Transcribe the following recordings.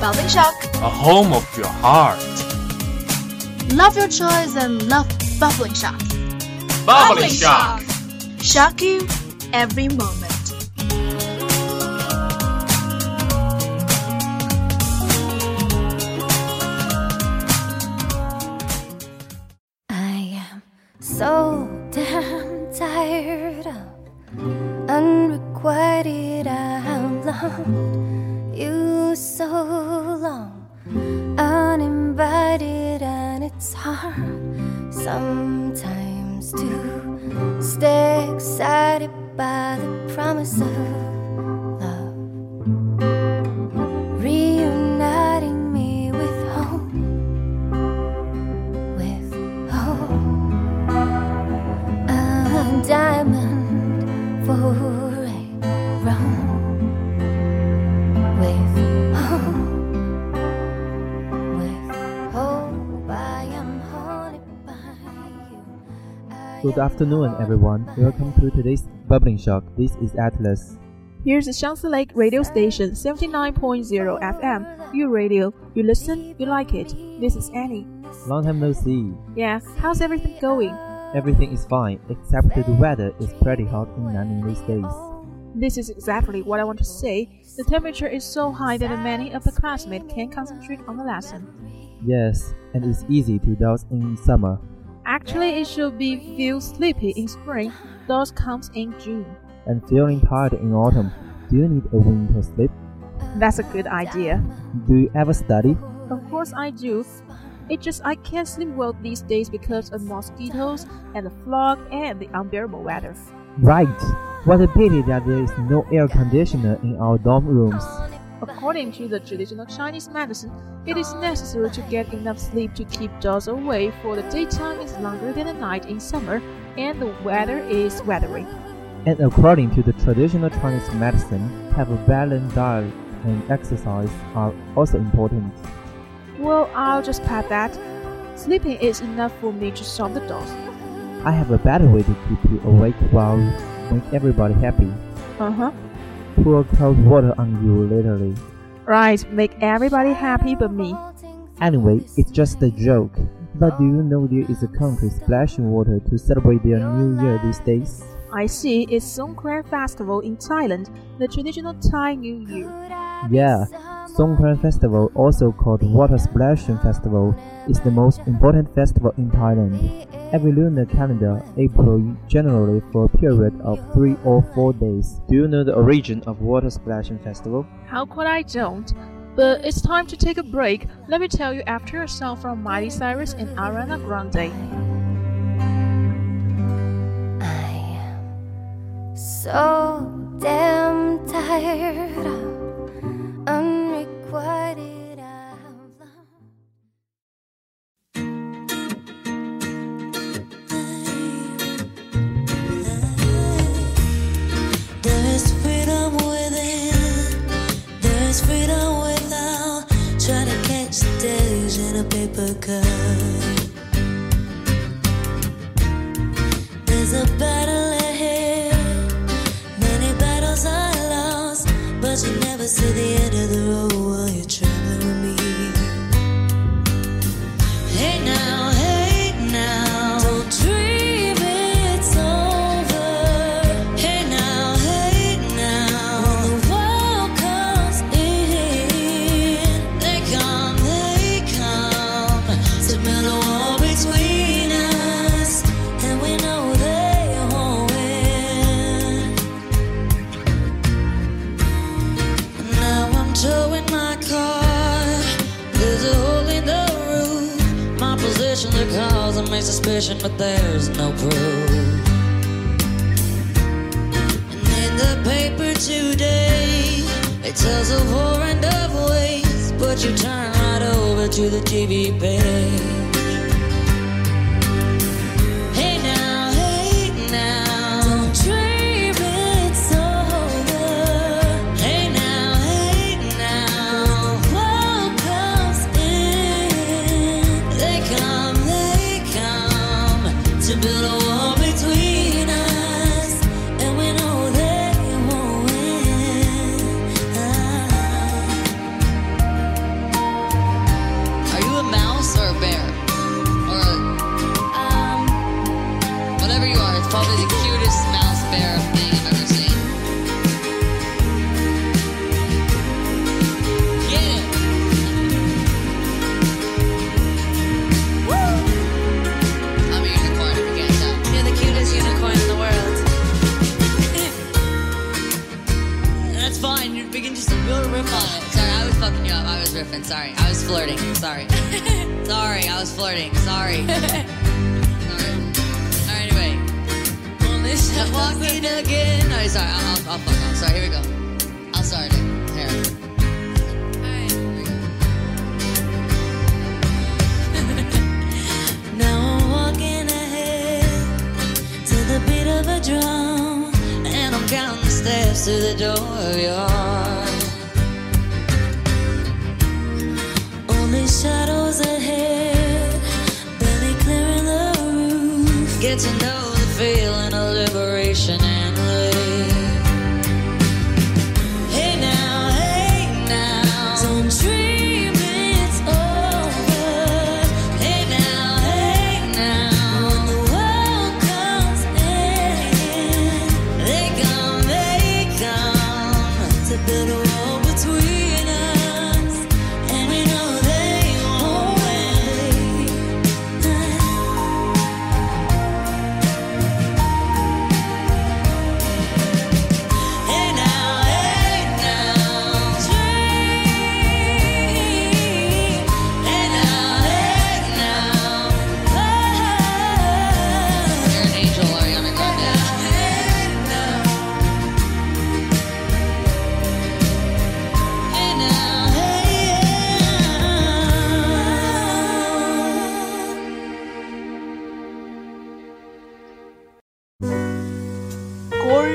Bubbling shock. A home of your heart. Love your choice and love bubbling shock. Bubbly shock. Shock you every moment. I am so damn tired of unrequited. I've sometimes to stay excited by the promise of Good afternoon, everyone. Welcome to today's Bubbling Shock. This is Atlas. Here's Xiangsi Lake radio station 79.0 FM. You radio, you listen, you like it. This is Annie. Long time no see. Yeah, how's everything going? Everything is fine, except the weather is pretty hot in Nanning these days. This is exactly what I want to say. The temperature is so high that many of the classmates can't concentrate on the lesson. Yes, and it's easy to doze in summer. Actually, it should be feel sleepy in spring. Those comes in June. And feeling tired in autumn. Do you need a winter sleep? That's a good idea. Do you ever study? Of course I do. It just I can't sleep well these days because of mosquitoes and the fog and the unbearable weather. Right. What a pity that there is no air conditioner in our dorm rooms. According to the traditional Chinese medicine, it is necessary to get enough sleep to keep dogs away, for the daytime is longer than the night in summer, and the weather is weathery. And according to the traditional Chinese medicine, have a balanced diet and exercise are also important. Well, I'll just pat that. Sleeping is enough for me to solve the dogs. I have a better way to keep you awake while make everybody happy. Uh huh. Pour cold water on you literally. Right, make everybody happy but me. Anyway, it's just a joke. But do you know there is a country splashing water to celebrate their new year these days? I see it's Songkran Festival in Thailand, the traditional Thai New Year. Yeah, Songkran Festival, also called Water Splashing Festival, is the most important festival in Thailand. Every lunar calendar, April generally for a period of three or four days. Do you know the origin of Water Splashing Festival? How could I don't? But it's time to take a break. Let me tell you after a song from Miley Cyrus and Ariana Grande. I am so damn tired trying to catch the days in a paper cup. There's a battle ahead. Many battles are lost, but you never see the end of the road to the TV page. Was flirting. Sorry. Sorry, I was flirting. Sorry. Alright, anyway. Only I'm walking again. No, sorry, I'll, I'll, I'll fuck off. Sorry, here we go. I'll start it. Here. Alright. Here we go. Now I'm walking ahead to the beat of a drum, and I'm counting the steps to the door of your heart. Shadows ahead, barely clearing the roof. Get to know the feeling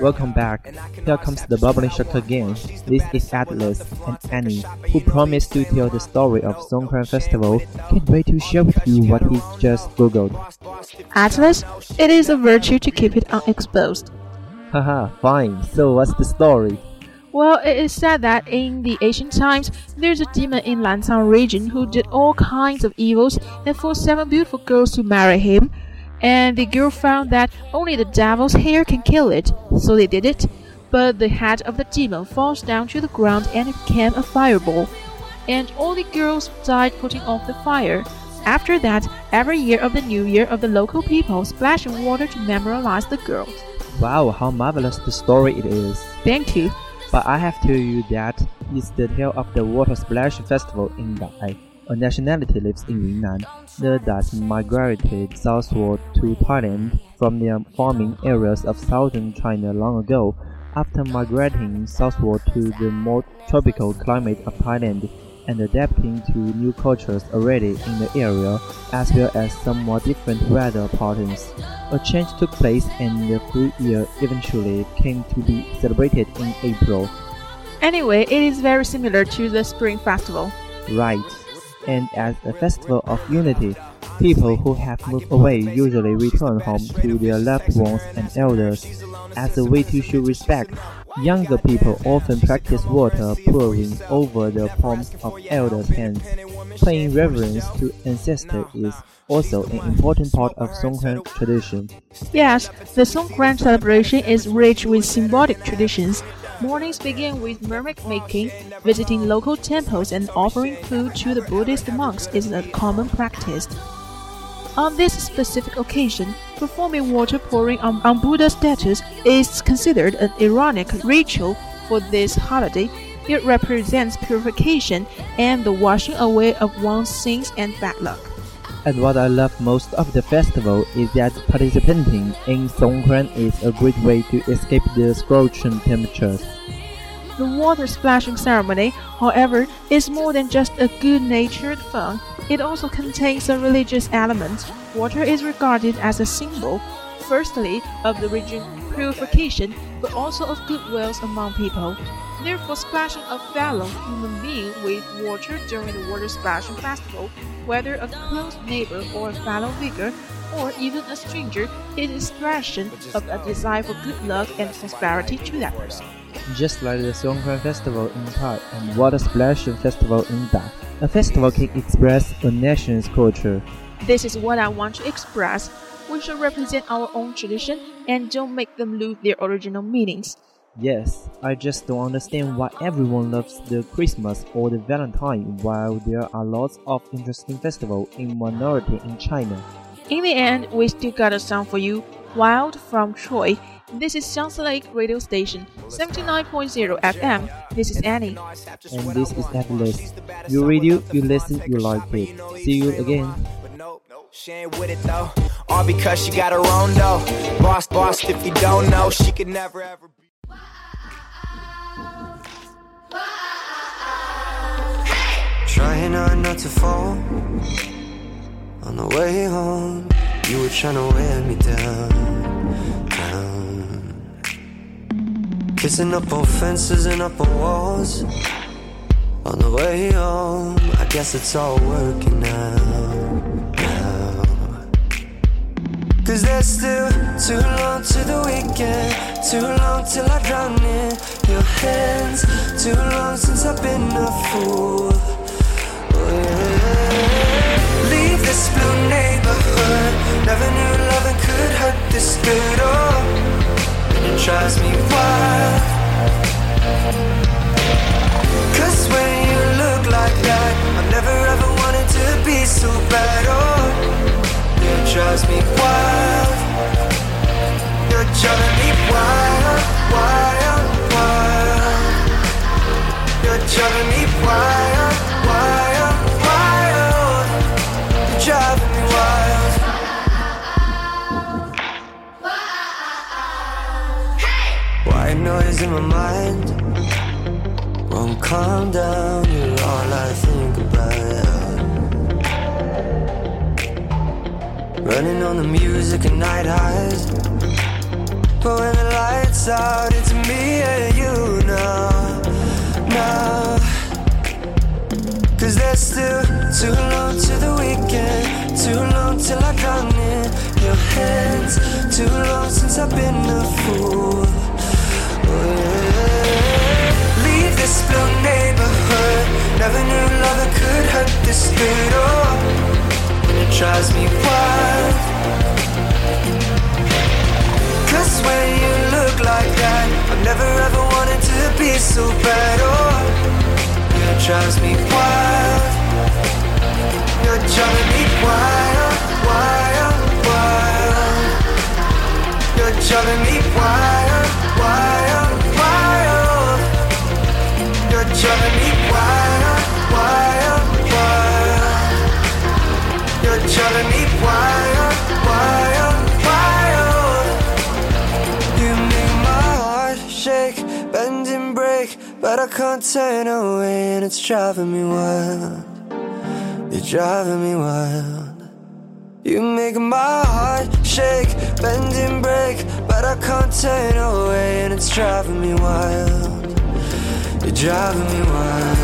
Welcome back. Here comes the bubbling shock again. This is Atlas and Annie, who promised to tell the story of Songkran Festival. Can't wait to share with you what he just googled. Atlas, it is a virtue to keep it unexposed. Haha, fine. So what's the story? Well, it is said that in the ancient times, there's a demon in Lancang region who did all kinds of evils and forced seven beautiful girls to marry him. And the girl found that only the devil's hair can kill it, so they did it. But the head of the demon falls down to the ground and it became a fireball. And all the girls died putting off the fire. After that, every year of the new year of the local people splash water to memorialize the girls. Wow, how marvelous the story it is. Thank you. But I have to tell you that it's the tale of the Water Splash Festival in the Dai. A nationality lives in Yunnan. The Dais migrated southward to Thailand from their farming areas of southern China long ago. After migrating southward to the more tropical climate of Thailand and adapting to new cultures already in the area, as well as somewhat different weather patterns, a change took place and the full year eventually came to be celebrated in April. Anyway, it is very similar to the Spring Festival. Right. And as a festival of unity, people who have moved away usually return home to their loved ones and elders as a way to show respect. Younger people often practice water pouring over the palms of elders' hands. Paying reverence to ancestors is also an important part of Songkran tradition. Yes, the Songkran celebration is rich with symbolic traditions. Mornings begin with merit making, visiting local temples, and offering food to the Buddhist monks is a common practice. On this specific occasion, performing water pouring on, on Buddha's statues is considered an ironic ritual for this holiday. It represents purification and the washing away of one's sins and bad luck. And what I love most of the festival is that participating in Songkran is a great way to escape the scorching temperatures. The water splashing ceremony, however, is more than just a good natured fun. It also contains a religious element. Water is regarded as a symbol, firstly, of the region purification, but also of goodwill among people. Therefore, splashing a fellow human being with water during the water splashing festival, whether a close neighbor or a fellow vigor, or even a stranger, is expression of a desire for good luck and prosperity to that person. Just like the Songkran festival in Tai and Water Splashing festival in Da, a festival can express a nation's culture. This is what I want to express. We should represent our own tradition and don't make them lose their original meanings. Yes, I just don't understand why everyone loves the Christmas or the Valentine while there are lots of interesting festivals in minority in China. In the end, we still got a song for you, Wild from Troye. This is Xiangsi Lake Radio Station, 79.0 FM. This is Annie. And this is Atlas. You radio, you listen, you like it. See you again. She ain't with it though. All because she got her own though. Boss, boss, if you don't know, she could never ever Trying hard not to fall. On the way home, you were trying to wear me down, down. Kissing up on fences and up on walls. On the way home, I guess it's all working out. now. Cause there's still too long to the weekend, too long till I drown in your hands, too long since I've been a fool. This blue neighborhood. Never knew loving could hurt this good. Oh, it drives me wild. My mind won't calm down. You're all I think about. Running on the music and night highs. But when the lights out, it's me and you now, now. Cause there's still too long to the weekend, too long till I drown in your hands, too long since I've been a fool. Leave this neighborhood. Never knew loving could hurt this good. Oh, it drives me wild. Cause when you look like that, I've never ever wanted to be so bad. Oh, it drives me wild. You're driving me wild, wild, wild. You're driving me wild, You're driving me wild, wild, wild. You're driving me wild, wild, wild. You make my heart shake, bend and break, but I can't turn away, and it's driving me wild. You're driving me wild. You make my heart shake, bend and break, but I can't turn away, and it's driving me wild. You're driving me wild.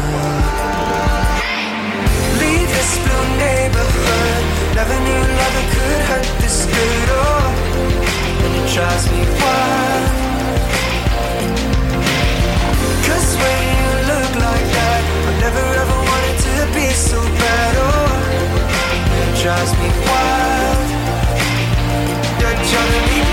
Leave this blue neighborhood. Never knew love could hurt this good. Oh, and it drives me wild. Cause when you look like that, I never ever wanted to be so bad. Oh, it drives me wild. You're driving me